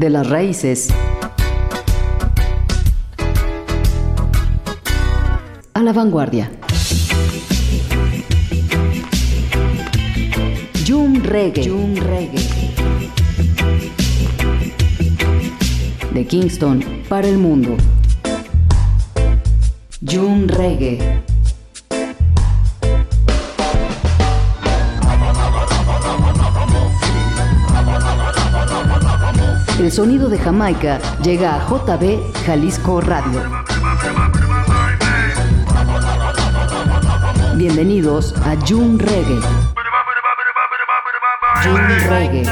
de las raíces a la vanguardia. Jum Reggae. Reggae. De Kingston para el mundo. Jum Reggae. El sonido de Jamaica llega a JB Jalisco Radio. Bienvenidos a June Reggae. June Reggae.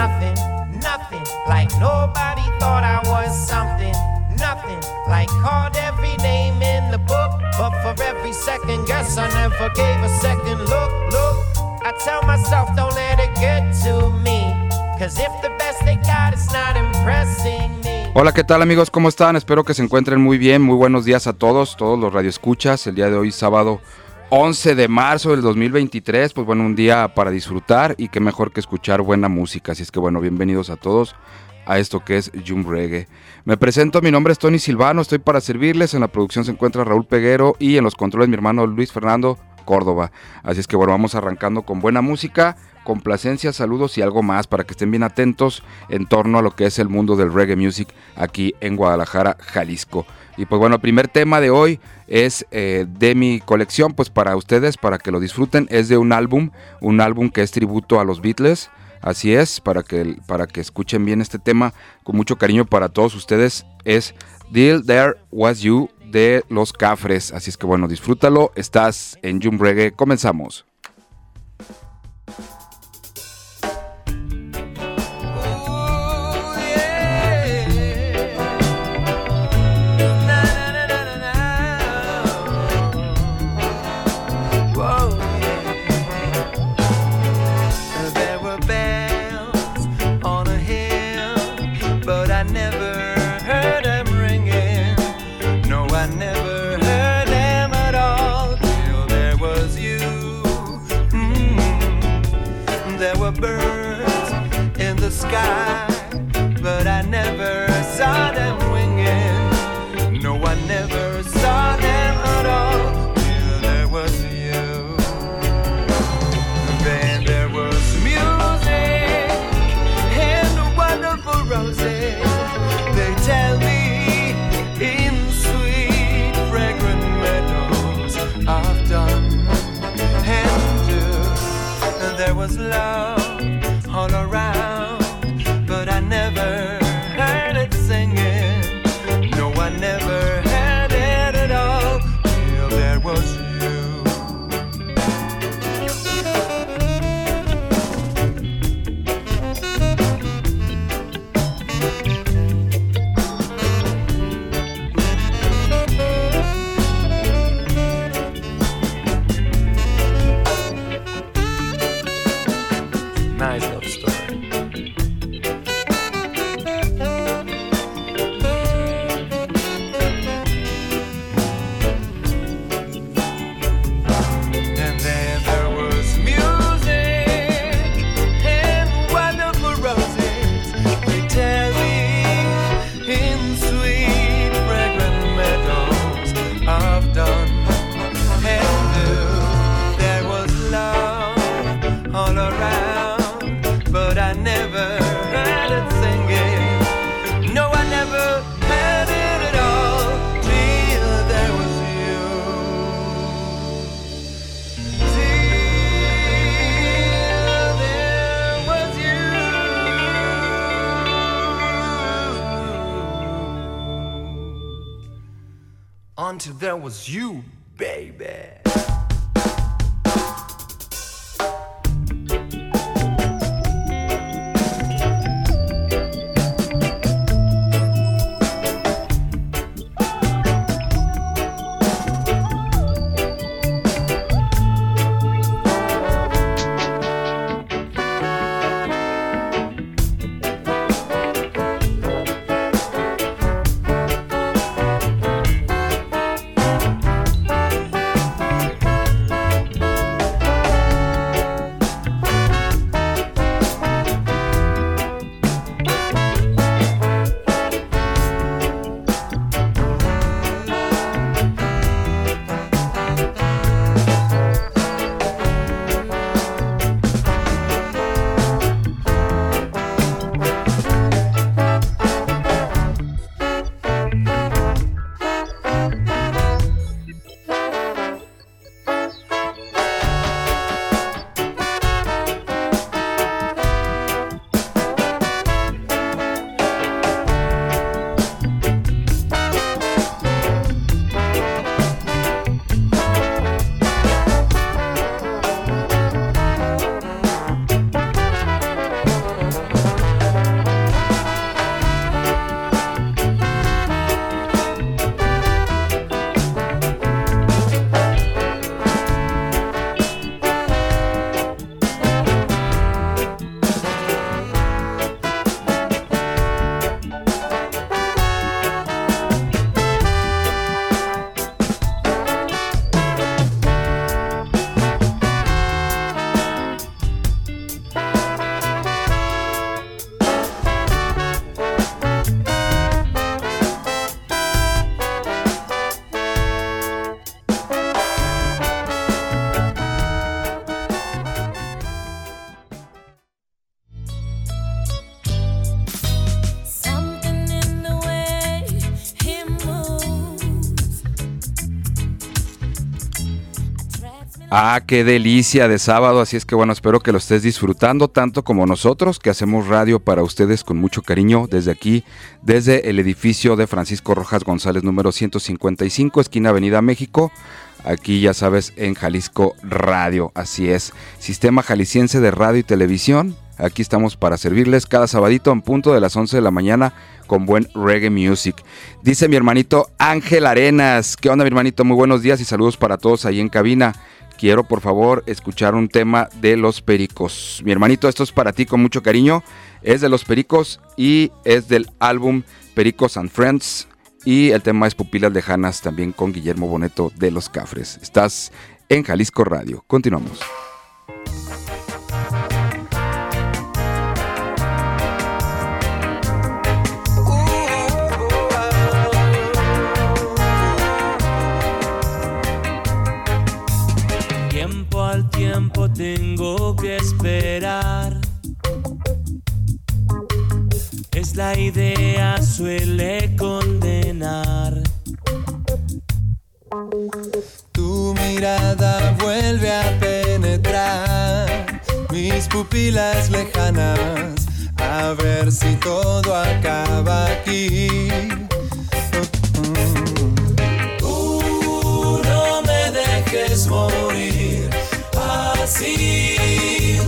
Like nobody thought I was something. Nothing like called every name in the book. But for every second guess, I never gave a second look. Look, I tell myself, don't let it get to me. Cause if the best they got is not me. Hola, ¿qué tal amigos? ¿Cómo están? Espero que se encuentren muy bien. Muy buenos días a todos, todos los radioescuchas. El día de hoy, sábado 11 de marzo del 2023, pues bueno, un día para disfrutar y qué mejor que escuchar buena música. Así es que bueno, bienvenidos a todos a esto que es Jum Reggae. Me presento, mi nombre es Tony Silvano, estoy para servirles. En la producción se encuentra Raúl Peguero y en los controles mi hermano Luis Fernando Córdoba. Así es que bueno, vamos arrancando con buena música complacencia, saludos y algo más para que estén bien atentos en torno a lo que es el mundo del reggae music aquí en Guadalajara, Jalisco. Y pues bueno, el primer tema de hoy es eh, de mi colección, pues para ustedes, para que lo disfruten, es de un álbum, un álbum que es tributo a los Beatles. Así es, para que, para que escuchen bien este tema con mucho cariño para todos ustedes, es Deal There Was You de los Cafres. Así es que bueno, disfrútalo, estás en Jump Reggae, comenzamos. story. Was you, Ah, qué delicia de sábado, así es que bueno, espero que lo estés disfrutando tanto como nosotros, que hacemos radio para ustedes con mucho cariño desde aquí, desde el edificio de Francisco Rojas González número 155, esquina Avenida México, aquí ya sabes, en Jalisco Radio, así es, Sistema Jalisciense de Radio y Televisión, aquí estamos para servirles cada sabadito en punto de las 11 de la mañana con buen reggae music. Dice mi hermanito Ángel Arenas, ¿qué onda mi hermanito? Muy buenos días y saludos para todos ahí en cabina quiero por favor escuchar un tema de los pericos. Mi hermanito, esto es para ti con mucho cariño. Es de los pericos y es del álbum Pericos and Friends. Y el tema es Pupilas Lejanas también con Guillermo Boneto de Los Cafres. Estás en Jalisco Radio. Continuamos. Tengo que esperar. Es la idea, suele condenar. Tu mirada vuelve a penetrar mis pupilas lejanas, a ver si todo acaba aquí. No me dejes morir así.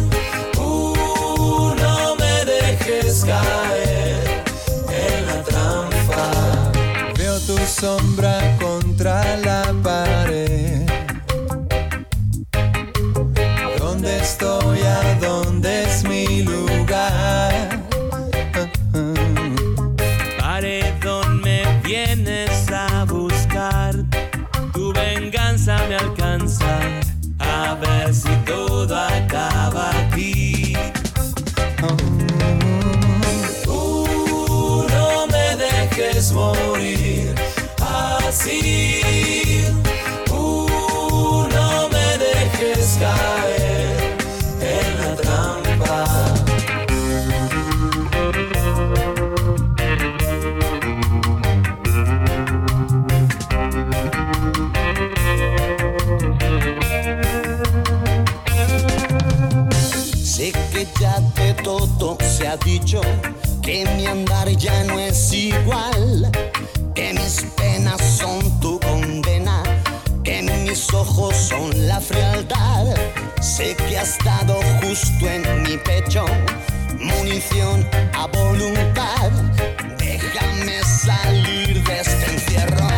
Uh, no me dejes caer en la trampa. Veo tu sombra contra la pared. ¿Dónde estoy? ¿A dónde son la frialdad. Sé que has dado justo en mi pecho munición a voluntad. Déjame salir de este encierro,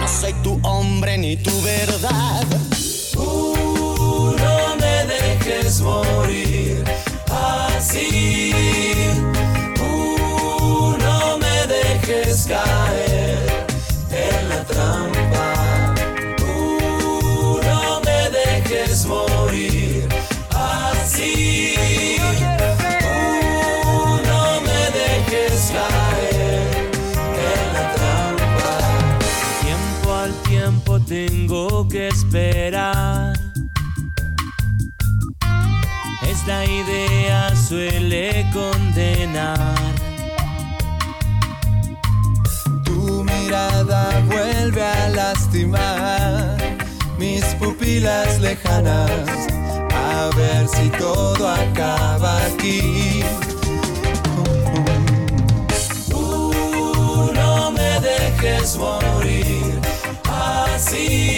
no soy tu hombre ni tu verdad. Esperar. Esta idea suele condenar. Tu mirada vuelve a lastimar mis pupilas lejanas, a ver si todo acaba aquí. No me dejes morir así.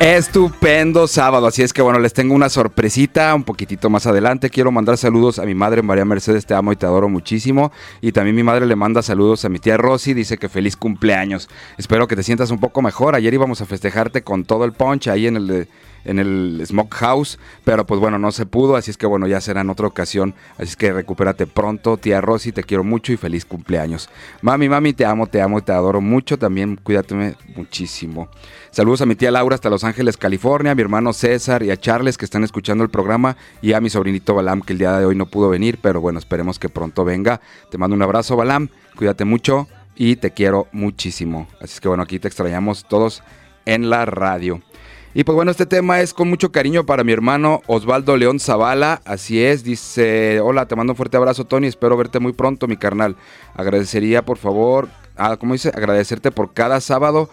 Estupendo sábado, así es que bueno, les tengo una sorpresita un poquitito más adelante. Quiero mandar saludos a mi madre María Mercedes, te amo y te adoro muchísimo. Y también mi madre le manda saludos a mi tía Rosy, dice que feliz cumpleaños. Espero que te sientas un poco mejor. Ayer íbamos a festejarte con todo el punch ahí en el de- en el Smoke House, pero pues bueno, no se pudo, así es que bueno, ya será en otra ocasión. Así es que recupérate pronto, tía Rosy, te quiero mucho y feliz cumpleaños. Mami, mami, te amo, te amo te adoro mucho. También cuídate muchísimo. Saludos a mi tía Laura hasta Los Ángeles, California, a mi hermano César y a Charles que están escuchando el programa y a mi sobrinito Balam que el día de hoy no pudo venir, pero bueno, esperemos que pronto venga. Te mando un abrazo, Balam, cuídate mucho y te quiero muchísimo. Así es que bueno, aquí te extrañamos todos en la radio. Y pues bueno, este tema es con mucho cariño para mi hermano Osvaldo León Zavala. Así es, dice, hola, te mando un fuerte abrazo Tony, espero verte muy pronto mi carnal. Agradecería por favor, ah, ¿cómo dice? Agradecerte por cada sábado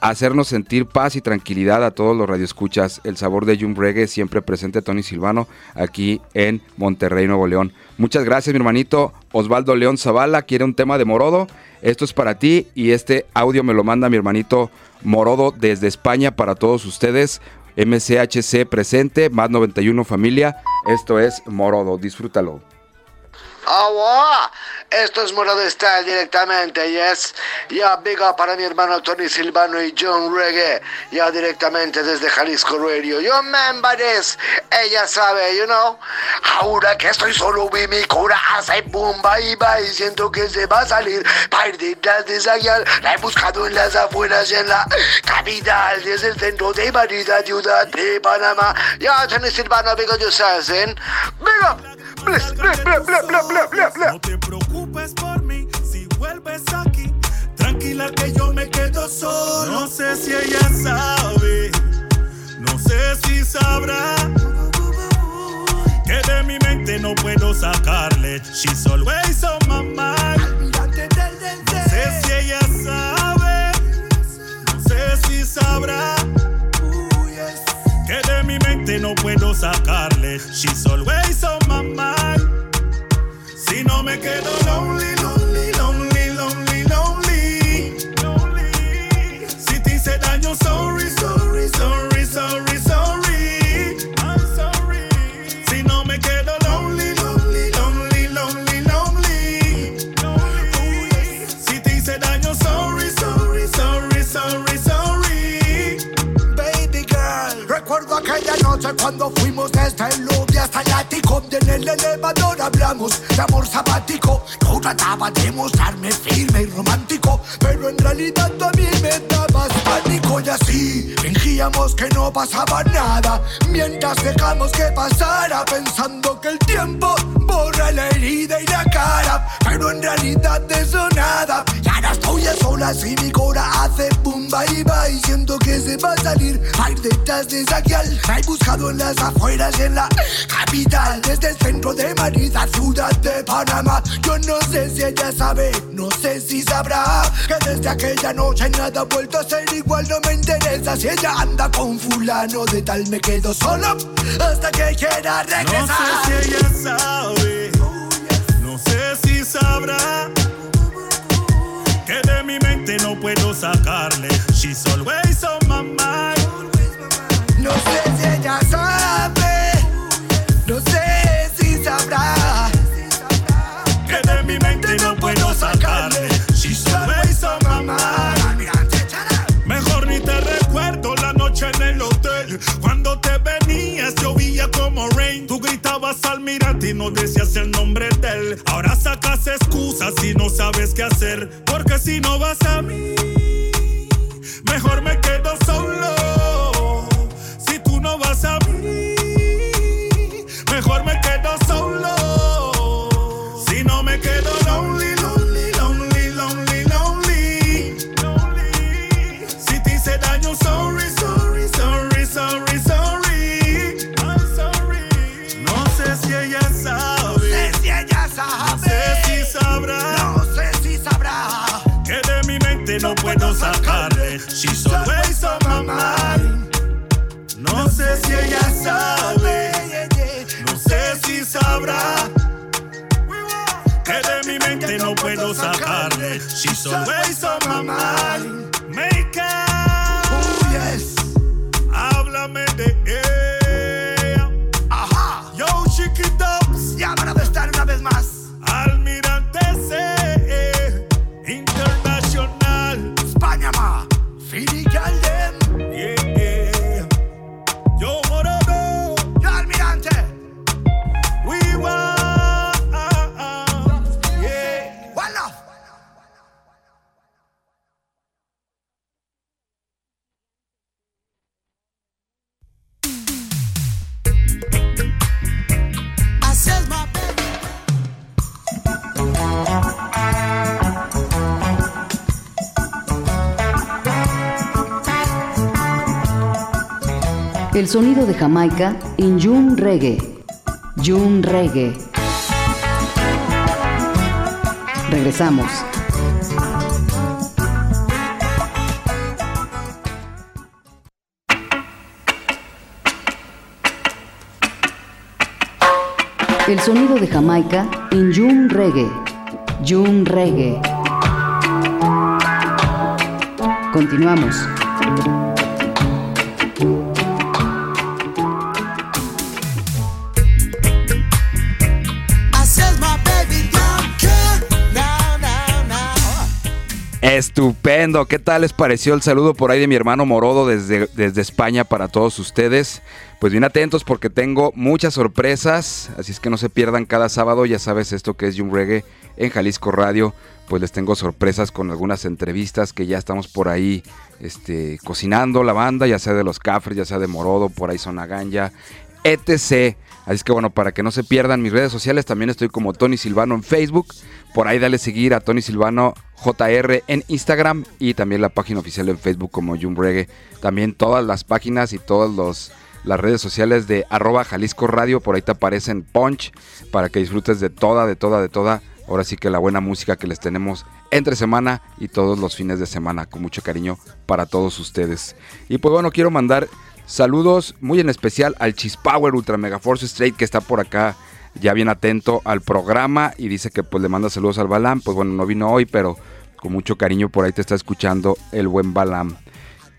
hacernos sentir paz y tranquilidad a todos los radioescuchas. El sabor de Jum Reggae siempre presente Tony Silvano aquí en Monterrey, Nuevo León. Muchas gracias mi hermanito Osvaldo León Zavala. Quiere un tema de Morodo. Esto es para ti y este audio me lo manda mi hermanito Morodo desde España para todos ustedes. MCHC presente, más 91 familia. Esto es Morodo. Disfrútalo. Agua. Esto es Morado Style directamente, yes. Ya big up para mi hermano Tony Silvano y John Reggae. Ya directamente desde Jalisco Radio. Yo member this. Ella sabe, you know. Ahora que estoy solo vi mi cura hace boom bye bye. Siento que se va a salir. Partidas de Zayal. La he buscado en las afueras y en la capital. Desde el centro de Madrid, ciudad de Panamá. Ya Tony Silvano, big up yourselves, eh. Big up. No te preocupes por mí si vuelves aquí. Tranquila que yo me quedo solo. No sé si ella sabe, no sé si sabrá. Que de mi mente no puedo sacarle. She's always on my mind. No sé si ella sabe, no sé si sabrá. Que de mi mente no puedo sacarle. She's always cuando fuimos desde el lobby hasta el ático en el elevador hablamos de amor sabático. Yo trataba de mostrarme firme y romántico, pero en realidad a mí me dabas pánico y así fingíamos que no pasaba nada mientras dejamos que pasara pensando que el tiempo borra la herida y la cara, pero en realidad de eso nada. Y ahora estoy a solas y mi cora hace boom bye bye, siento que se va a salir al detrás de esa guial. La he buscado en las afueras y en la capital, desde el centro de Madrid a ciudad de Panamá. Yo no sé si ella sabe, no sé si sabrá que desde aquella noche nada ha vuelto a ser igual. No me interesa si ella anda con fulano de tal, me quedo solo hasta que quiera No regresar. sé si ella sabe, no sé si sabrá que de mi mente no puedo sacarle. She's no decías el nombre de él. Ahora sacas excusas y no sabes qué hacer. Porque si no vas a mí, sacarle. Sonido de Jamaica en June Reggae. June Reggae. Regresamos. El sonido de Jamaica en June Reggae. June Reggae. Continuamos. Estupendo, ¿qué tal les pareció el saludo por ahí de mi hermano Morodo desde, desde España para todos ustedes? Pues bien atentos porque tengo muchas sorpresas, así es que no se pierdan cada sábado, ya sabes esto que es Jung Reggae en Jalisco Radio, pues les tengo sorpresas con algunas entrevistas que ya estamos por ahí este, cocinando la banda, ya sea de los Cafres, ya sea de Morodo, por ahí Sonaganya, etc. Así que bueno, para que no se pierdan mis redes sociales, también estoy como Tony Silvano en Facebook. Por ahí dale seguir a Tony Silvano JR en Instagram y también la página oficial en Facebook como Jum Reggae. También todas las páginas y todas los, las redes sociales de arroba Jalisco Radio, por ahí te aparecen Punch para que disfrutes de toda, de toda, de toda. Ahora sí que la buena música que les tenemos entre semana y todos los fines de semana, con mucho cariño para todos ustedes. Y pues bueno, quiero mandar saludos muy en especial al Chispower Ultra Mega Force Straight que está por acá ya bien atento al programa y dice que pues le manda saludos al Balam. Pues bueno, no vino hoy, pero con mucho cariño por ahí te está escuchando el buen Balam.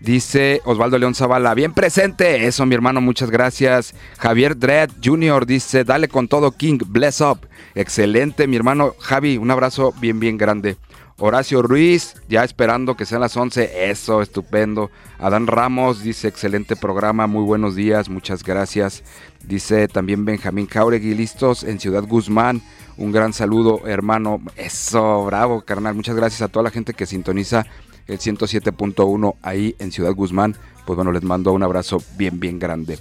Dice Osvaldo León Zavala, bien presente. Eso, mi hermano, muchas gracias. Javier Dredd Jr. dice, dale con todo, King, bless up. Excelente, mi hermano Javi, un abrazo bien, bien grande. Horacio Ruiz, ya esperando que sean las 11. Eso, estupendo. Adán Ramos dice, excelente programa, muy buenos días, muchas gracias. Dice también Benjamín Jauregui, listos en Ciudad Guzmán. Un gran saludo, hermano. Eso, bravo, carnal. Muchas gracias a toda la gente que sintoniza el 107.1 ahí en Ciudad Guzmán. Pues bueno, les mando un abrazo bien, bien grande.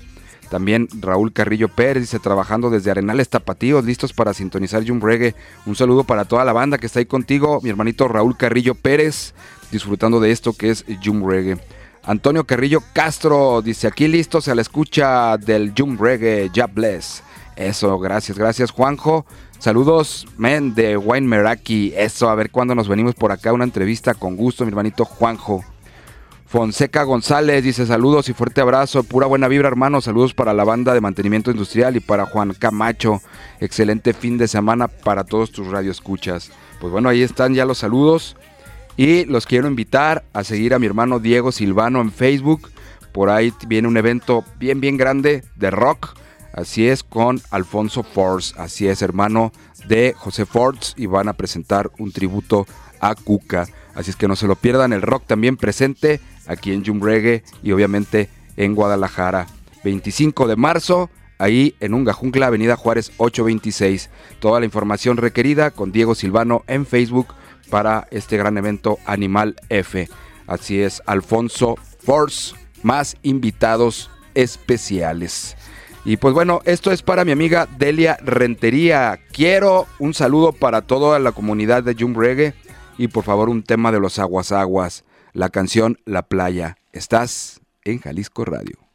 También Raúl Carrillo Pérez dice, trabajando desde Arenales Tapatíos, listos para sintonizar Jum Reggae. Un saludo para toda la banda que está ahí contigo, mi hermanito Raúl Carrillo Pérez, disfrutando de esto que es Jum Reggae. Antonio Carrillo Castro dice, aquí listos a la escucha del Jum Reggae, ya bless. Eso, gracias, gracias Juanjo. Saludos, men, de Wine Meraki. Eso, a ver cuándo nos venimos por acá. Una entrevista con gusto, mi hermanito Juanjo. Fonseca González dice saludos y fuerte abrazo, pura buena vibra hermano, saludos para la banda de mantenimiento industrial y para Juan Camacho, excelente fin de semana para todos tus radioescuchas. Pues bueno, ahí están ya los saludos. Y los quiero invitar a seguir a mi hermano Diego Silvano en Facebook, por ahí viene un evento bien bien grande de rock, así es con Alfonso Force, así es hermano de José Force. Y van a presentar un tributo a Cuca. Así es que no se lo pierdan, el rock también presente aquí en Jum Reggae y obviamente en Guadalajara. 25 de marzo, ahí en Ungajuncla, Avenida Juárez 826. Toda la información requerida con Diego Silvano en Facebook para este gran evento Animal F. Así es, Alfonso Force, más invitados especiales. Y pues bueno, esto es para mi amiga Delia Rentería. Quiero un saludo para toda la comunidad de Jum Reggae y por favor un tema de los aguas aguas, la canción La Playa. Estás en Jalisco Radio.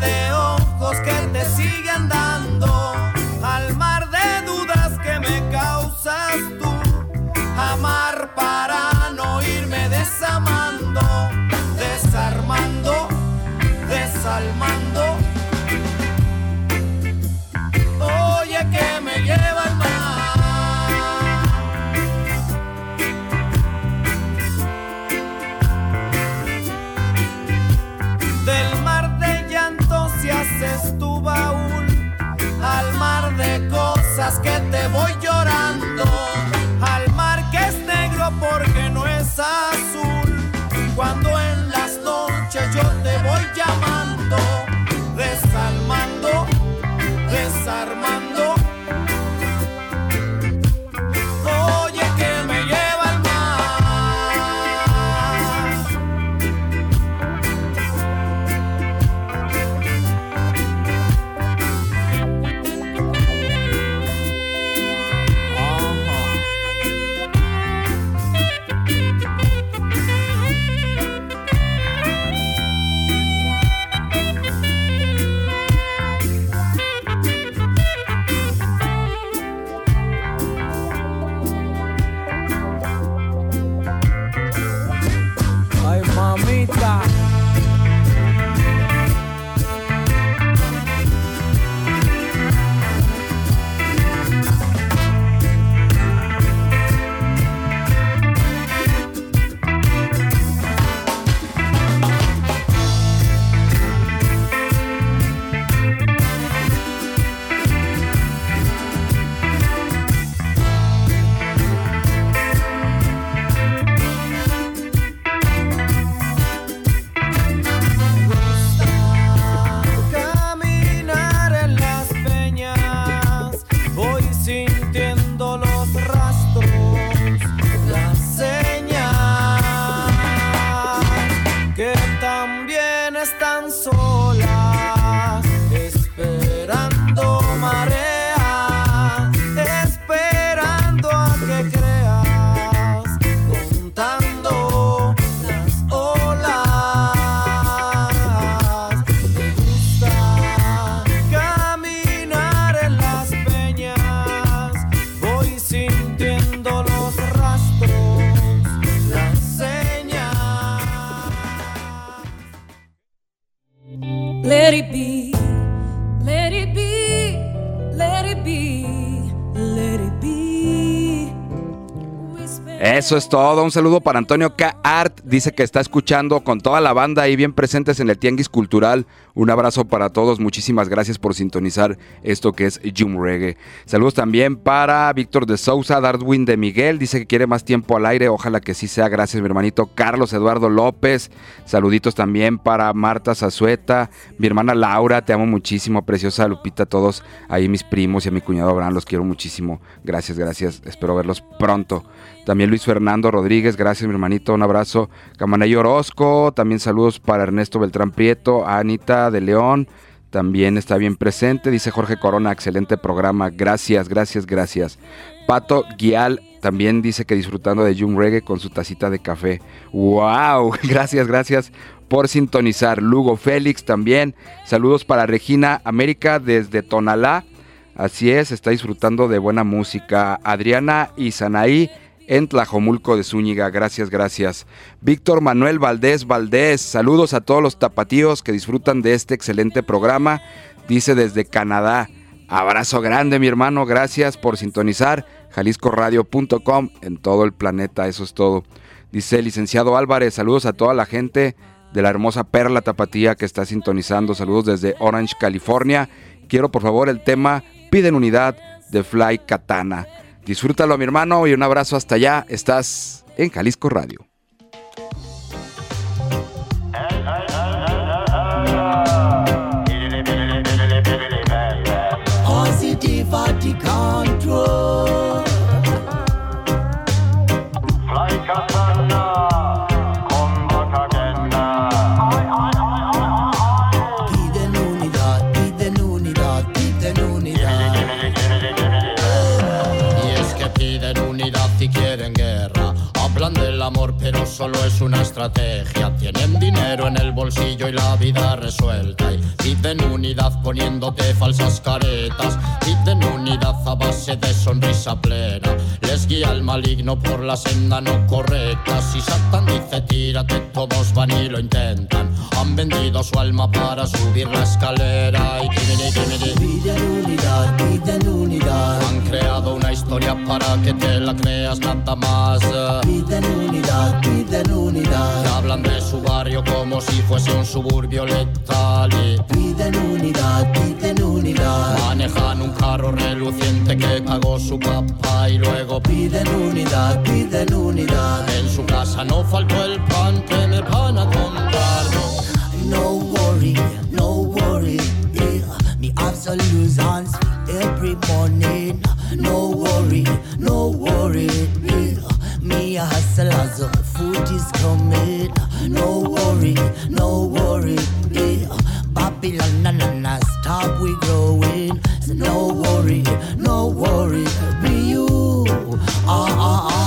De ojos que te siguen dando, Eso es todo. Un saludo para Antonio K. Art. Dice que está escuchando con toda la banda ahí bien presentes en el Tianguis Cultural. Un abrazo para todos. Muchísimas gracias por sintonizar esto que es Jum Reggae. Saludos también para Víctor de Sousa, Darwin de Miguel. Dice que quiere más tiempo al aire. Ojalá que sí sea. Gracias, mi hermanito Carlos Eduardo López. Saluditos también para Marta Zazueta, mi hermana Laura. Te amo muchísimo, preciosa Lupita. Todos ahí, mis primos y a mi cuñado Abraham. Los quiero muchísimo. Gracias, gracias. Espero verlos pronto. También Luis Fernando Rodríguez, gracias mi hermanito, un abrazo. Camanay Orozco, también saludos para Ernesto Beltrán Prieto, Anita de León, también está bien presente. Dice Jorge Corona, excelente programa, gracias, gracias, gracias. Pato Guial también dice que disfrutando de Jum Reggae con su tacita de café. ¡Wow! Gracias, gracias por sintonizar. Lugo Félix también. Saludos para Regina América desde Tonalá. Así es, está disfrutando de buena música. Adriana y Sanaí en Tlajomulco de Zúñiga. Gracias, gracias. Víctor Manuel Valdés Valdés, saludos a todos los tapatíos que disfrutan de este excelente programa. Dice desde Canadá. Abrazo grande, mi hermano. Gracias por sintonizar. JaliscoRadio.com en todo el planeta. Eso es todo. Dice licenciado Álvarez. Saludos a toda la gente de la hermosa Perla Tapatía que está sintonizando. Saludos desde Orange, California. Quiero por favor el tema Piden Unidad de Fly Katana. Disfrútalo, mi hermano, y un abrazo hasta allá. Estás en Jalisco Radio. Solo es una estrategia. Tienen dinero en el bolsillo y la vida resuelta. Y piden unidad poniéndote falsas caretas. Piden unidad a base de sonrisa plena. Les guía el maligno por la senda no correcta. Si Satan dice tírate, todos van y lo intentan. Han vendido su alma para subir la escalera. Y. Piden unidad, piden unidad. Han creado una historia para que te la creas nada más. Piden unidad, piden unidad. Que hablan de su barrio como si fuese un suburbio letal. Y Piden unidad, piden unidad. manejan un carro reluciente que pagó su papá y luego Piden unidad, piden unidad. En su casa no faltó el pan que me van a comprar. No. Worry, no worry. Yeah. Me have every morning. No worry, no worry. Yeah. Me a hustle as the food is coming. No worry, no worry. Yeah. Babylon, na na na, stop we growing. So no worry, no worry. Be you. Ah ah ah.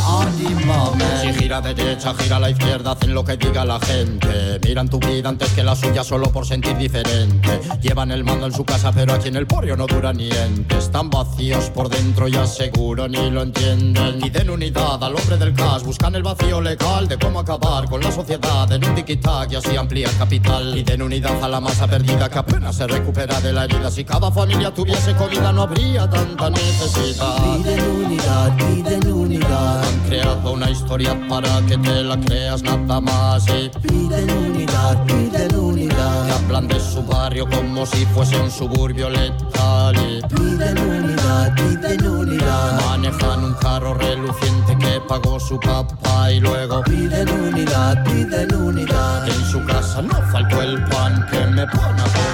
Si gira derecha, gira a la izquierda, hacen lo que diga la gente. Miran tu vida antes que la suya solo por sentir diferente. Llevan el mando en su casa, pero aquí en el porrio no dura ni ente. Están vacíos por dentro y aseguro ni lo entienden. Piden unidad al hombre del cash, buscan el vacío legal de cómo acabar con la sociedad en un tiki-tac y así ampliar capital. Piden unidad a la masa perdida que apenas se recupera de la herida. Si cada familia tuviese comida, no habría tanta necesidad. Piden unidad, piden unidad. Han creado una historia para que te la creas nada más y Piden unidad, piden unidad. que hablan de su barrio como si fuese un suburbio letal y Piden unidad, piden unidad. manejan un carro reluciente que pagó su papá y luego Piden unidad, piden unidad. en su casa no faltó el pan que me van a y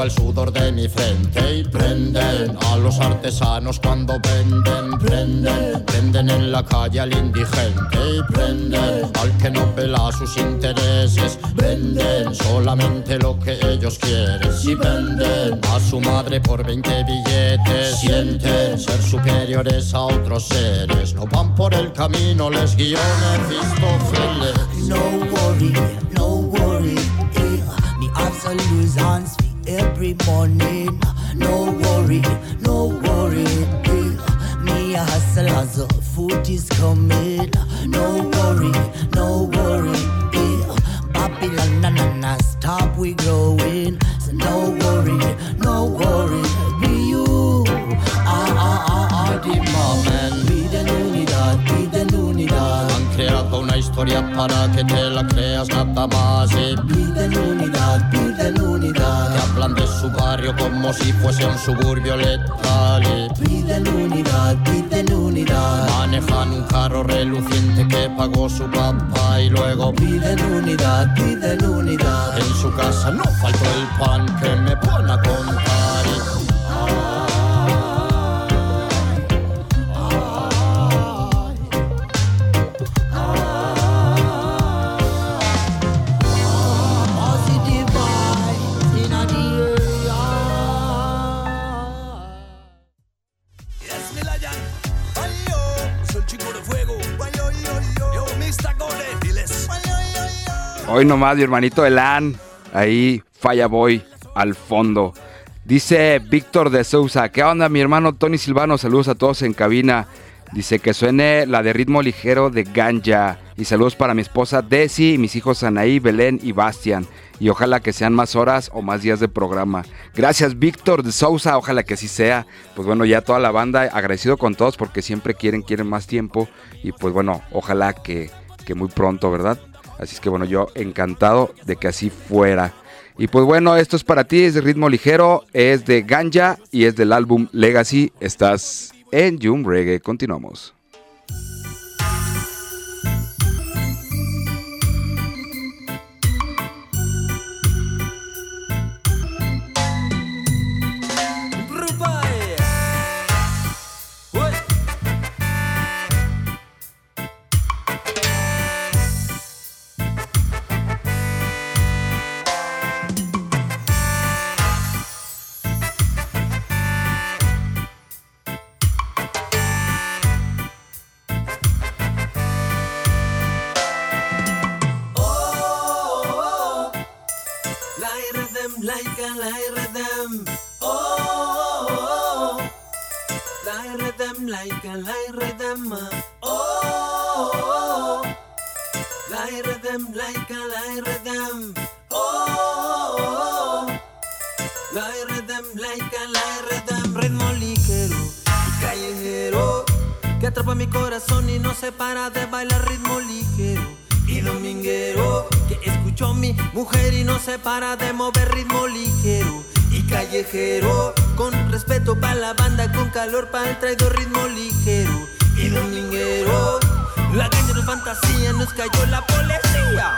fuego al sudor de mi frente y prenden a los artesanos cuando venden, prenden, prenden en la calle al indigente y prenden al que no pela sus intereses, venden solamente lo que ellos quieren, si venden a su madre por 20 billetes, sienten ser superiores a otros seres, no van por el camino, les guió Mefistófeles. No worry, no worry. Yeah. Me for every morning. No worry, no worry. Yeah. Me a hustle as the food is coming. No worry, no worry. Yeah. Babylon, na na na, stop we growing. So no worry, no worry. Be you. Ah ah ah ah, the moment. Para que te la creas nada más y Piden unidad, piden unidad. que hablan de su barrio como si fuese un suburbio letal y Piden unidad, piden unidad. manejan un carro reluciente que pagó su papá y luego Piden unidad, piden unidad. en su casa no faltó el pan que me van a contar Hoy nomás mi hermanito Elan, ahí Falla Boy al fondo. Dice Víctor de Sousa, ¿qué onda mi hermano Tony Silvano? Saludos a todos en cabina. Dice que suene la de ritmo ligero de Ganja. Y saludos para mi esposa Desi y mis hijos Anaí, Belén y Bastian. Y ojalá que sean más horas o más días de programa. Gracias Víctor de Sousa, ojalá que así sea. Pues bueno, ya toda la banda agradecido con todos porque siempre quieren, quieren más tiempo. Y pues bueno, ojalá que, que muy pronto, ¿verdad? Así es que bueno, yo encantado de que así fuera. Y pues bueno, esto es para ti, es de ritmo ligero, es de Ganja y es del álbum Legacy. Estás en Jum Reggae. Continuamos. Y no se para de bailar ritmo ligero y dominguero que escuchó mi mujer y no se para de mover ritmo ligero y callejero con respeto para la banda con calor para el traidor ritmo ligero y dominguero la calle no fantasía nos cayó la policía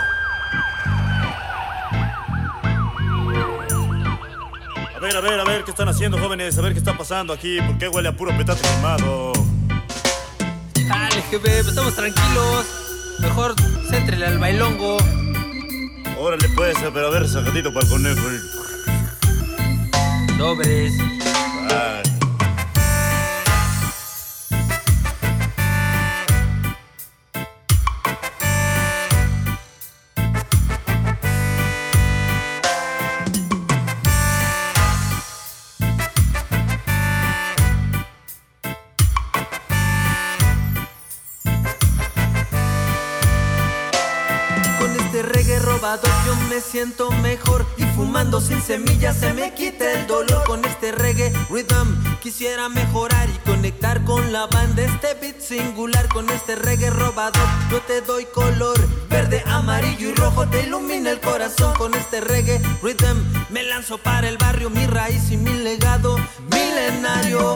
A ver, a ver, a ver, ¿qué están haciendo, jóvenes? A ver qué está pasando aquí. ¿Por qué huele a puro petate quemado? Dale, jefe, pues estamos tranquilos. Mejor céntrele al bailongo. Órale, pues, pero a ver, sacatito para el conejo. Sobres. Siento mejor Y fumando sin semillas se me quita el dolor. Con este reggae rhythm quisiera mejorar Y conectar con la banda. Este beat singular Con este reggae robado yo te doy color Verde, amarillo y rojo te ilumina el corazón. Con este reggae rhythm me lanzo para el barrio Mi raíz y mi legado milenario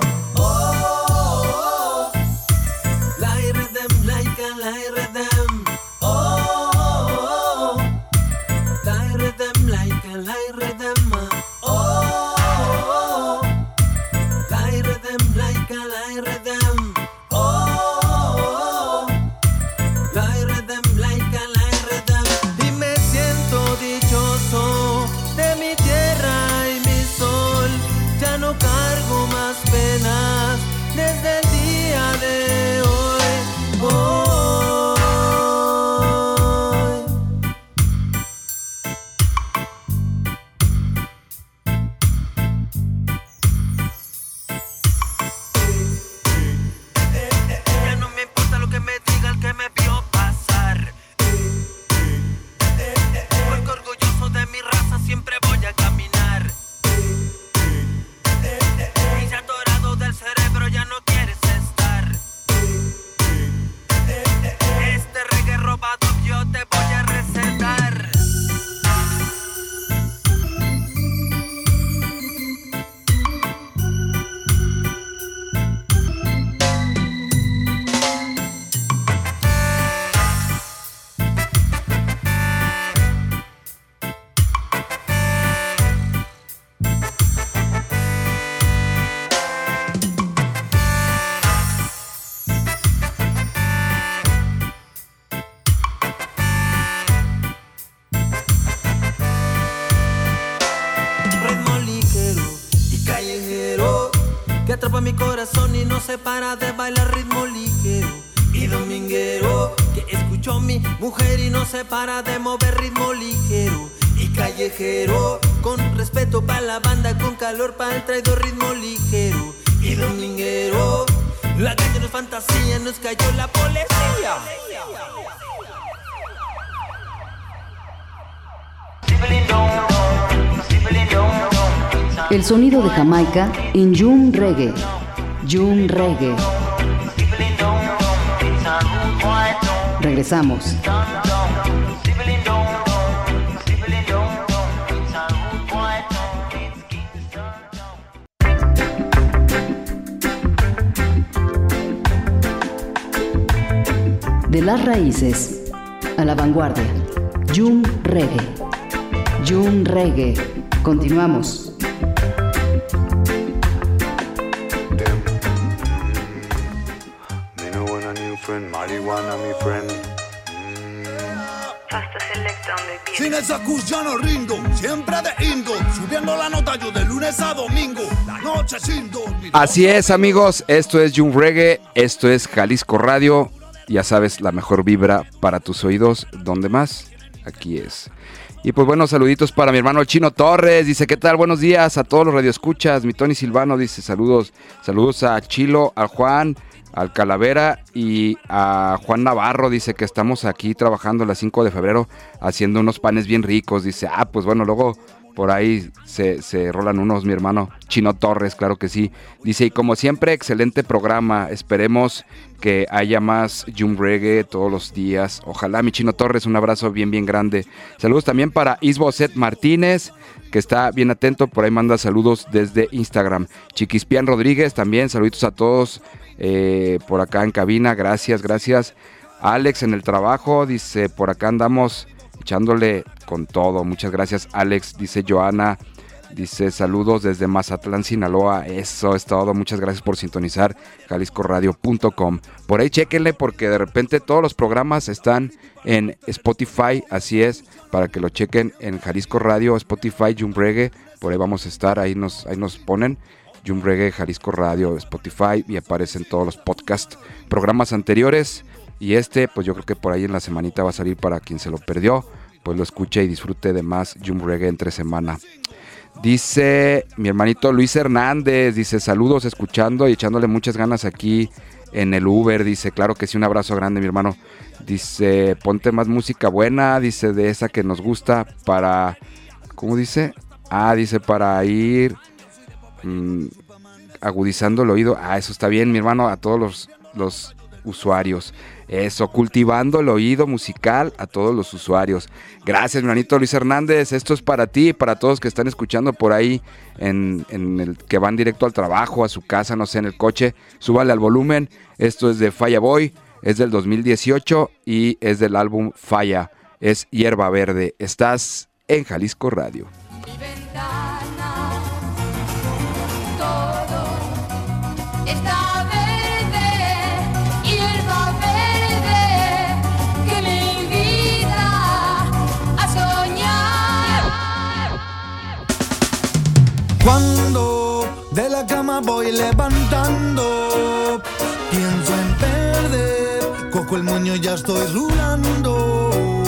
para de mover ritmo ligero y callejero con respeto para la banda con calor para el traidor ritmo ligero y dominguero la calle no es fantasía nos cayó la policía El sonido de Jamaica en June Reggae. June Reggae. Regresamos. De las raíces a la vanguardia. June Reggae. June Reggae. Continuamos. Me no want a new friend, marijuana mi friend. Sin esa cruz ya no rindo, siempre de indo, subiendo la nota yo de lunes a domingo, la noche sin dormir. Así es, amigos. Esto es June Reggae. Esto es Jalisco Radio. Ya sabes, la mejor vibra para tus oídos. ¿Dónde más? Aquí es. Y pues bueno, saluditos para mi hermano Chino Torres. Dice, ¿qué tal? Buenos días a todos los radioescuchas. Mi Tony Silvano dice, saludos. Saludos a Chilo, a Juan, al Calavera y a Juan Navarro. Dice que estamos aquí trabajando el 5 de febrero haciendo unos panes bien ricos. Dice, ah, pues bueno, luego por ahí se, se rolan unos, mi hermano Chino Torres, claro que sí. Dice, y como siempre, excelente programa. Esperemos que haya más Jum Reggae todos los días. Ojalá, mi Chino Torres, un abrazo bien, bien grande. Saludos también para Isboset Martínez, que está bien atento. Por ahí manda saludos desde Instagram. Chiquispian Rodríguez también, saluditos a todos eh, por acá en cabina. Gracias, gracias. Alex en el trabajo, dice, por acá andamos echándole con todo. Muchas gracias, Alex. Dice Joana. Dice saludos desde Mazatlán, Sinaloa. Eso es todo. Muchas gracias por sintonizar jaliscoradio.com. Por ahí chequenle porque de repente todos los programas están en Spotify. Así es, para que lo chequen en Jalisco Radio, Spotify, Jump Reggae. Por ahí vamos a estar. Ahí nos, ahí nos ponen. Jump Reggae, Jalisco Radio, Spotify y aparecen todos los podcasts, programas anteriores. Y este, pues yo creo que por ahí en la semanita va a salir para quien se lo perdió, pues lo escuche y disfrute de más Jump Reggae entre semana. Dice mi hermanito Luis Hernández, dice saludos escuchando y echándole muchas ganas aquí en el Uber. Dice, claro que sí, un abrazo grande mi hermano. Dice, ponte más música buena, dice, de esa que nos gusta para, ¿cómo dice? Ah, dice, para ir mm, agudizando el oído. Ah, eso está bien mi hermano, a todos los, los usuarios. Eso, cultivando el oído musical a todos los usuarios. Gracias, mi hermanito Luis Hernández. Esto es para ti y para todos que están escuchando por ahí, en, en el que van directo al trabajo, a su casa, no sé, en el coche. Súbale al volumen. Esto es de Falla Boy, es del 2018 y es del álbum Falla. Es Hierba Verde. Estás en Jalisco Radio. Voy levantando, pienso en perder. Cojo el moño ya estoy rulando.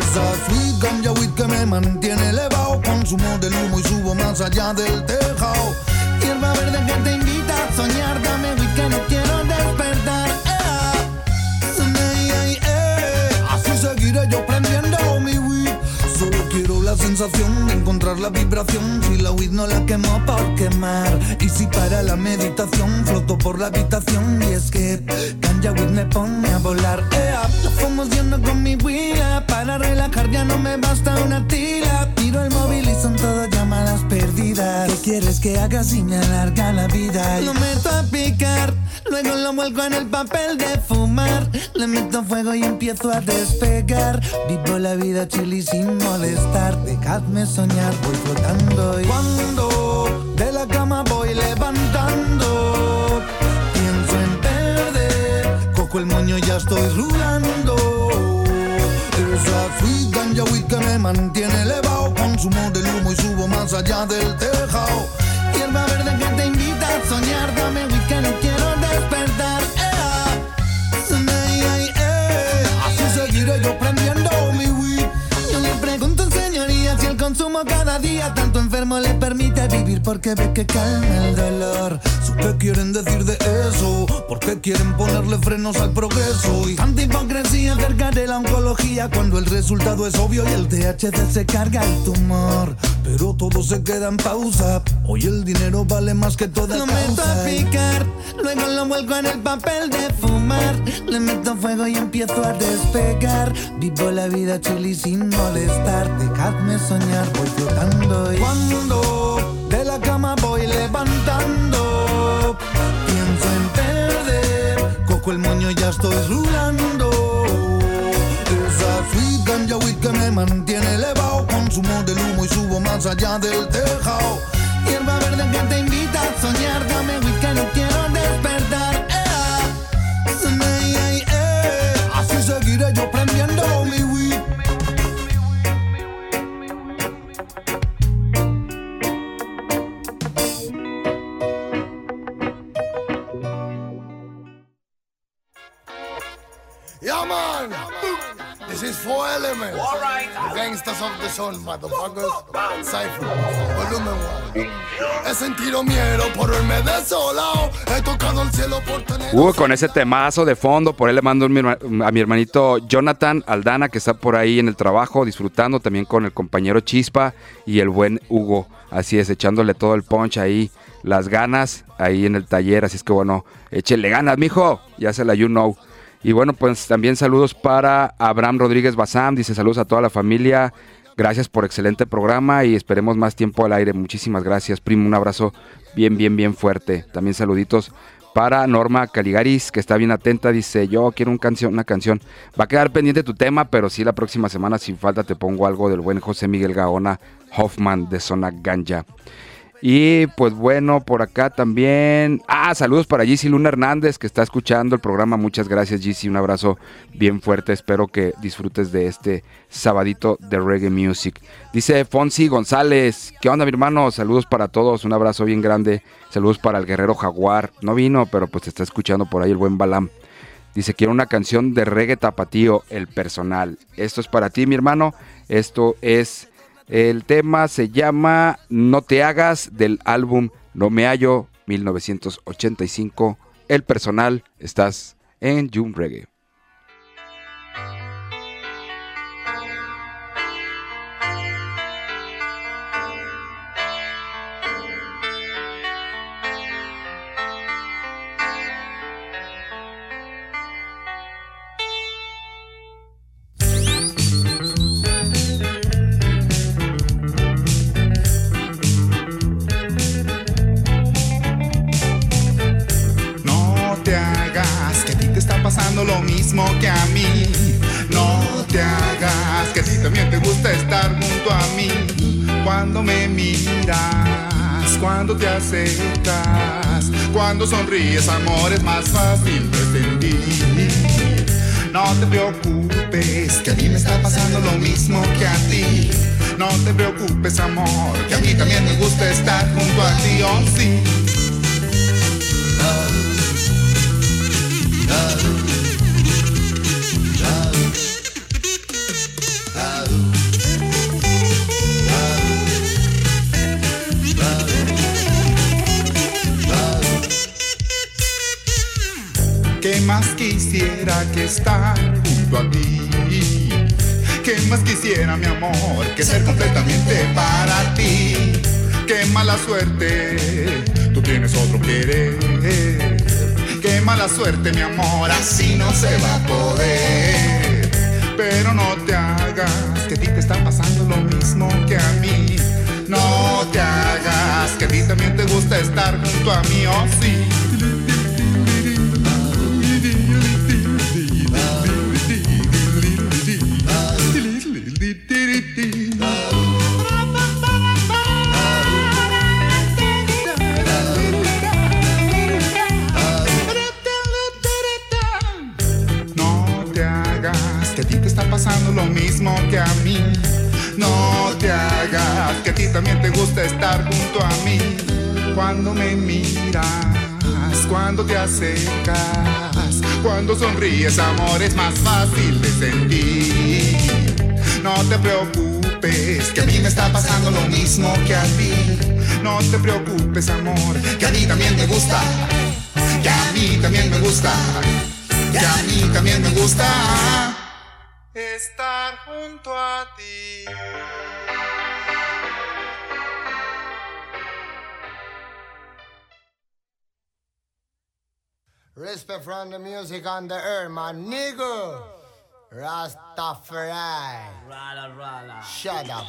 Esa sweet ganja weed que me mantiene elevado. Consumo del humo y subo más allá del tejado. Hierba verde que te invita a soñar. Dame weed que no quiero sensación de encontrar la vibración. Si la weed no la quemo por quemar. Y si para la meditación floto por la habitación. Y es que ganja weed me pone a volar. Ea, la yendo con mi huila. Para relajar ya no me basta una tila. Tiro el móvil y son todas llamadas perdidas. ¿Qué quieres que haga si me alarga la vida? Lo meto a picar. Luego lo vuelco en el papel de fumar. Le meto fuego y empiezo a despegar. Vivo la vida chili sin molestar. Dejadme soñar, voy flotando. Y cuando de la cama voy levantando, pienso en perder. Cojo el moño y ya estoy rulando. Esa sweet ganja weed que me mantiene elevado. Consumo del humo y subo más allá del tejado. Hierba verde que te invita a soñar. Dame enfermo le permite vivir porque ve que calma el dolor. ¿Su ¿Qué quieren decir de eso? ¿Por qué quieren ponerle frenos al progreso? Y tanta hipocresía acerca de la oncología cuando el resultado es obvio y el THC se carga el tumor. Pero todo se queda en pausa. Hoy el dinero vale más que toda Lo meto a picar, luego lo vuelco en el papel de fumar. Le meto fuego y empiezo a despegar. Vivo la vida chili sin molestar. Dejadme soñar, voy flotando. Y cuando estoy rulando. Esa sweet ganja weed que me mantiene elevado. Consumo del humo y subo más allá del tejado. Hierba verde que te invita a soñar. Dame weed que no quiero despertar. One. He sentido miedo por verme desolado. He tocado el cielo por. Uh, con ese temazo de fondo, por ahí le mando a mi hermanito Jonathan Aldana, que está por ahí en el trabajo, disfrutando también con el compañero Chispa y el buen Hugo. Así es, echándole todo el punch ahí, las ganas ahí en el taller. Así es que bueno, échele ganas, mijo. Ya se la you know. Y bueno, pues también saludos para Abraham Rodríguez Bazam. Dice saludos a toda la familia. Gracias por excelente programa y esperemos más tiempo al aire. Muchísimas gracias, primo. Un abrazo bien, bien, bien fuerte. También saluditos para Norma Caligaris, que está bien atenta. Dice, yo quiero una canción. Va a quedar pendiente tu tema, pero sí la próxima semana, sin falta, te pongo algo del buen José Miguel Gaona Hoffman de Zona Ganja. Y pues bueno, por acá también. Ah, saludos para Gizzy Luna Hernández que está escuchando el programa. Muchas gracias, Gizzy. Un abrazo bien fuerte. Espero que disfrutes de este sabadito de reggae music. Dice Fonsi González. ¿Qué onda, mi hermano? Saludos para todos. Un abrazo bien grande. Saludos para el guerrero Jaguar. No vino, pero pues te está escuchando por ahí el buen Balam. Dice, quiero una canción de reggae tapatío, el personal. Esto es para ti, mi hermano. Esto es, el tema se llama No te hagas del álbum No me hallo 1985. El personal, estás en June Reggae. Sonríes, amor, es más fácil de sentir. No te preocupes, que a mí me está pasando lo mismo que a ti. No te preocupes, amor, que a mí también me gusta estar junto a ti, oh sí. Más quisiera que estar junto a ti? ¿Qué más quisiera, mi amor, que ser completamente para ti? Qué mala suerte, tú tienes otro querer. Qué mala suerte, mi amor, así no se va a poder. Pero no te hagas, que a ti te está pasando lo mismo que a mí. No te hagas, que a ti también te gusta estar junto a mí, oh sí. Pasando lo mismo que a mí. No te hagas que a ti también te gusta estar junto a mí. Cuando me miras, cuando te acercas, cuando sonríes, amor, es más fácil de sentir. No te preocupes, que a mí me está pasando lo mismo que a ti. No te preocupes, amor, que a mí también me gusta. Que a mí también me gusta. Que a mí también me gusta. Estar junto a ti. Respect from the music on the air, my nigga. Rastafari. Rala, rala. Shut up.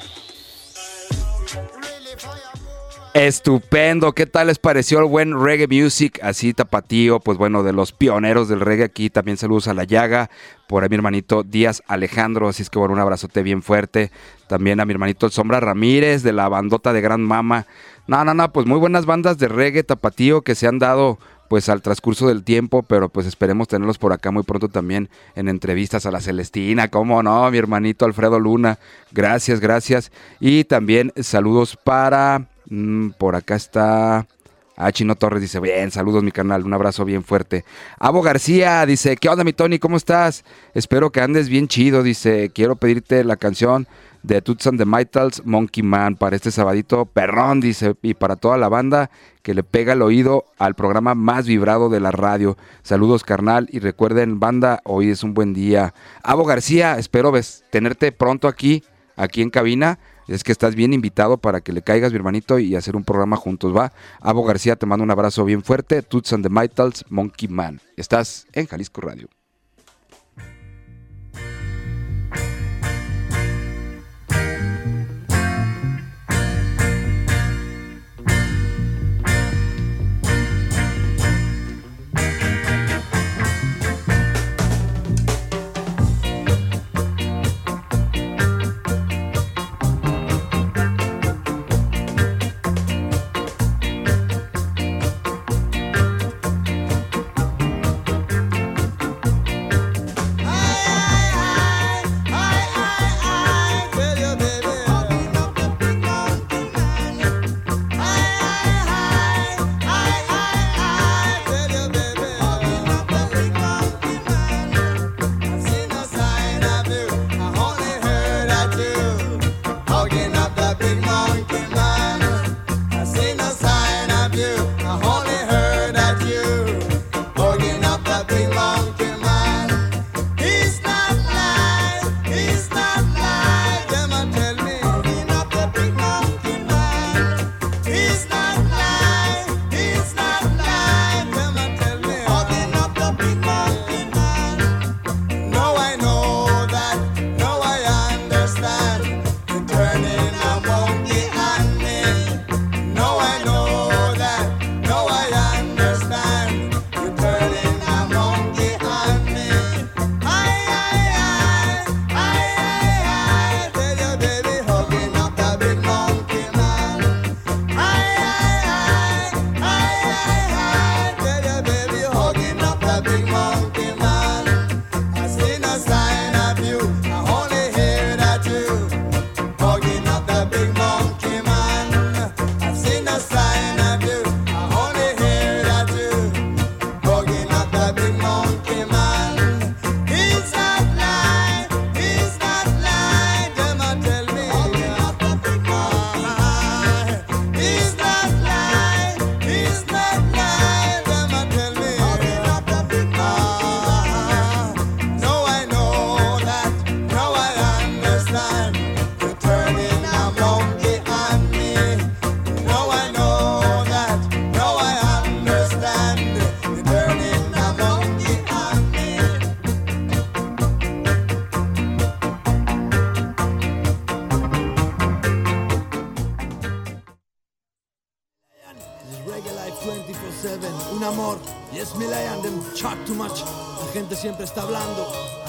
Estupendo, ¿qué tal les pareció el buen reggae music? Así tapatío, pues bueno, de los pioneros del reggae aquí. También saludos a La Llaga, por ahí mi hermanito Díaz Alejandro, así es que bueno, un abrazote bien fuerte. También a mi hermanito El Sombra Ramírez, de la bandota de Gran Mama. No, no, no, pues muy buenas bandas de reggae tapatío que se han dado pues al transcurso del tiempo, pero pues esperemos tenerlos por acá muy pronto también en entrevistas a la Celestina, cómo no, mi hermanito Alfredo Luna, gracias, gracias. Y también saludos para, mm, por acá está Ah, Chino Torres dice, bien, saludos mi canal, un abrazo bien fuerte. Abo García dice, ¿qué onda mi Tony? ¿Cómo estás? Espero que andes bien chido, dice, quiero pedirte la canción de Toots and the Mitals, Monkey Man, para este sabadito perrón, dice, y para toda la banda que le pega el oído al programa más vibrado de la radio. Saludos carnal y recuerden, banda, hoy es un buen día. Abo García, espero ves, tenerte pronto aquí, aquí en cabina. Es que estás bien invitado para que le caigas, mi hermanito, y hacer un programa juntos, ¿va? Abo García, te mando un abrazo bien fuerte. Toots and the Mitals, Monkey Man. Estás en Jalisco Radio.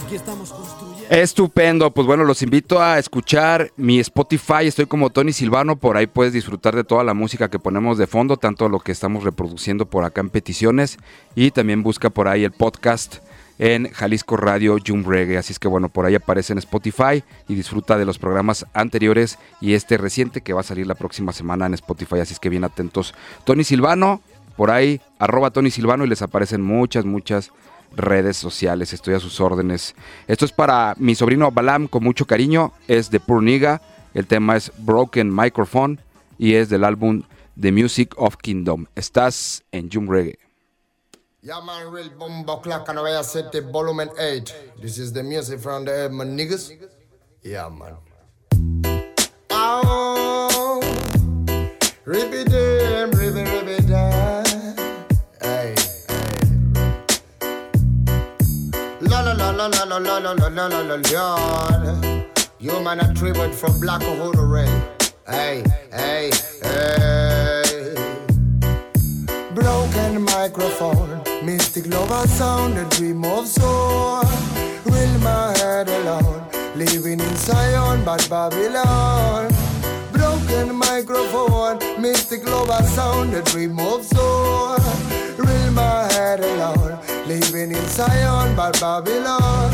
Aquí estamos construyendo. Estupendo, pues bueno, los invito a escuchar mi Spotify, estoy como Tony Silvano, por ahí puedes disfrutar de toda la música que ponemos de fondo, tanto lo que estamos reproduciendo por acá en peticiones. Y también busca por ahí el podcast en Jalisco Radio Jum Reggae, así es que bueno, por ahí aparece en Spotify y disfruta de los programas anteriores y este reciente que va a salir la próxima semana en Spotify, así es que bien atentos. Tony Silvano, por ahí, arroba Tony Silvano y les aparecen muchas, muchas redes sociales. Estoy a sus órdenes. Esto es para mi sobrino Balam con mucho cariño. Es de Purniga. El tema es Broken Microphone y es del álbum The Music of Kingdom. Estás en Jum Reggae. Yeah, man, real bumbo clock and I set volume 8. This is the music from the my niggas. Yeah, man. Oh, ribby dim, ribby, La la la la la la la la la la la la. You man a tribute for Black Uhuru Ray. Hey, hey, hey. Broken microphone, mystic lover sound, a dream of soul. Will my head alone, living in Zion, but Babylon. Broken microphone, mystic lover sound, a dream of soul. Will my head alone, living in Zion, but Babylon.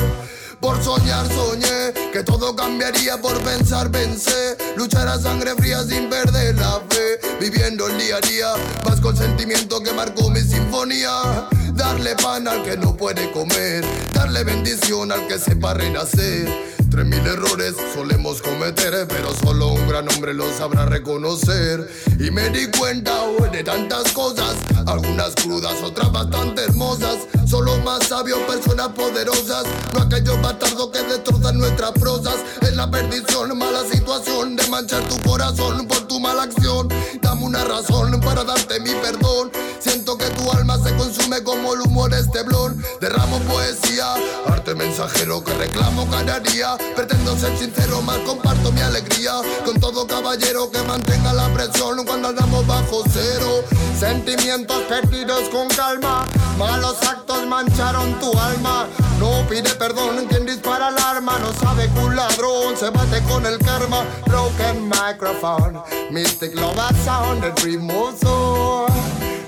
Por soñar soñé que todo cambiaría por pensar pensé luchar a sangre fría sin perder la fe viviendo el día a día, más con sentimiento que marcó mi sinfonía. Darle pan al que no puede comer, darle bendición al que sepa renacer. Tres mil errores solemos cometer, pero solo un gran hombre lo sabrá reconocer. Y me di cuenta hoy de tantas cosas, algunas crudas, otras bastante hermosas. Solo más sabios, personas poderosas, no aquellos bastardos que destrozan nuestras prosas. Es la perdición, mala situación de manchar tu corazón por tu mala acción. Dame una razón para darte mi perdón. Siento que tu alma se consume como el humor esteblón. Derramo poesía, arte mensajero que reclamo cada día. Pretendo ser sincero, más comparto mi alegría con todo caballero que mantenga la presión cuando andamos bajo cero. Sentimientos perdidos con calma, malos actos mancharon tu alma. No pide perdón quien dispara el arma, no sabe que un ladrón se bate con el karma. Broken microphone, mystic love a sound that removes all.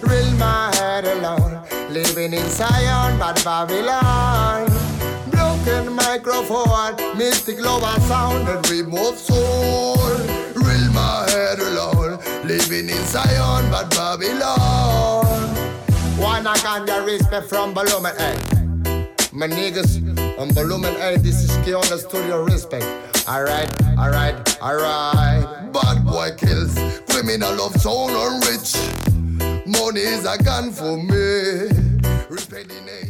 Real my head alone, living in Zion, but Babylon. Broken microphone, mystic love a sound that removes soul. Real my head alone, living in Zion, but Babylon. One I can get respect from Volumen A. Eh? My niggas on Volumen A, this is the studio respect. Alright, alright, alright. Bad boy kills, criminal of soul and rich. Money is a gun for me.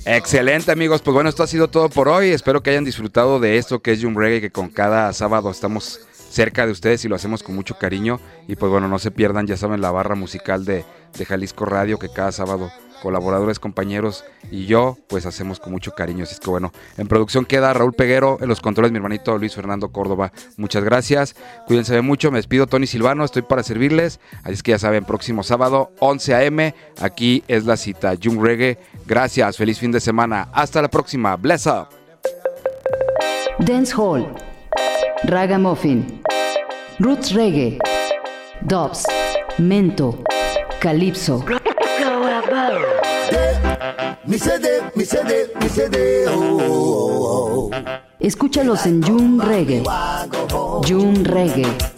Excelente amigos, pues bueno, esto ha sido todo por hoy. Espero que hayan disfrutado de esto que es Jum Reggae, que con cada sábado estamos cerca de ustedes y lo hacemos con mucho cariño. Y pues bueno, no se pierdan, ya saben, la barra musical de, de Jalisco Radio, que cada sábado colaboradores, compañeros y yo, pues hacemos con mucho cariño. Así es que bueno, en producción queda Raúl Peguero, en los controles mi hermanito Luis Fernando Córdoba. Muchas gracias, cuídense de mucho, me despido Tony Silvano, estoy para servirles. Así es que ya saben, próximo sábado, 11 a.m., aquí es la cita, Jung Reggae. Gracias, feliz fin de semana, hasta la próxima, bless up. Dance Hall, Ragamuffin, Roots Reggae, Dubs, Mento, Calypso. Mi CD, mi CD, mi CD, oh, oh, oh. Escúchalos en June Reggae. June Reggae.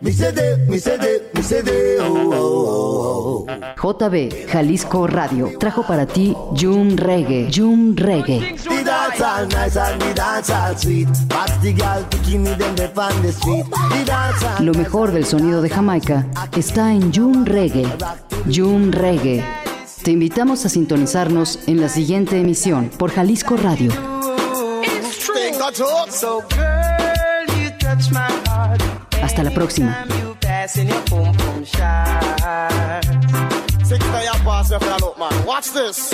Mi CD, mi CD, mi CD, oh, oh, oh. JB Jalisco Radio trajo para ti June Reggae. June Reggae. The dance all nice and the dance all sweet. Pass the girl picking me them they on the street. The dance all Lo mejor del sonido de Jamaica está en June Reggae. June Reggae. Te invitamos a sintonizarnos en la siguiente emisión por Jalisco Radio. So girl, you touch my heart. Hasta la próxima. Watch this.